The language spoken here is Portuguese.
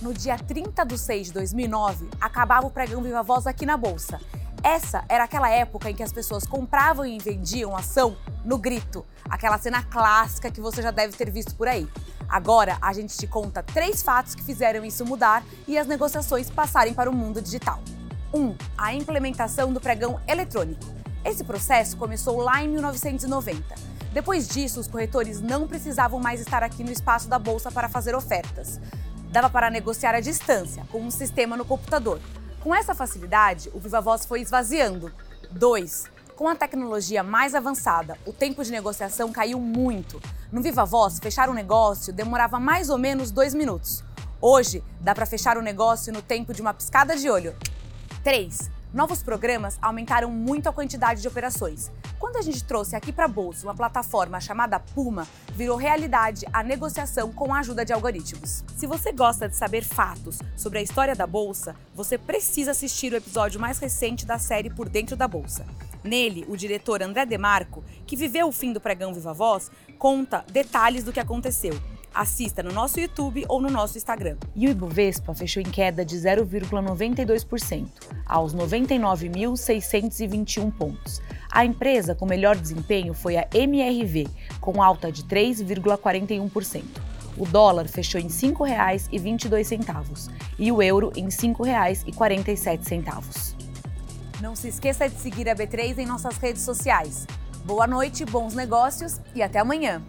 no dia 30 de 6 de 2009, acabava o pregão Viva Voz aqui na Bolsa. Essa era aquela época em que as pessoas compravam e vendiam ação no grito, aquela cena clássica que você já deve ter visto por aí. Agora a gente te conta três fatos que fizeram isso mudar e as negociações passarem para o mundo digital. 1. Um, a implementação do pregão eletrônico. Esse processo começou lá em 1990. Depois disso, os corretores não precisavam mais estar aqui no espaço da bolsa para fazer ofertas. Dava para negociar à distância, com um sistema no computador. Com essa facilidade, o Viva Voz foi esvaziando. 2. Com a tecnologia mais avançada, o tempo de negociação caiu muito. No Viva Voz, fechar um negócio demorava mais ou menos dois minutos. Hoje, dá para fechar o um negócio no tempo de uma piscada de olho. 3. Novos programas aumentaram muito a quantidade de operações. Quando a gente trouxe aqui para a bolsa uma plataforma chamada Puma, virou realidade a negociação com a ajuda de algoritmos. Se você gosta de saber fatos sobre a história da bolsa, você precisa assistir o episódio mais recente da série Por Dentro da Bolsa. Nele, o diretor André Demarco, que viveu o fim do pregão Viva Voz, conta detalhes do que aconteceu Assista no nosso YouTube ou no nosso Instagram. E o Ibovespa fechou em queda de 0,92%, aos 99.621 pontos. A empresa com melhor desempenho foi a MRV, com alta de 3,41%. O dólar fechou em R$ 5,22 e o euro em R$ 5,47. Não se esqueça de seguir a B3 em nossas redes sociais. Boa noite, bons negócios e até amanhã.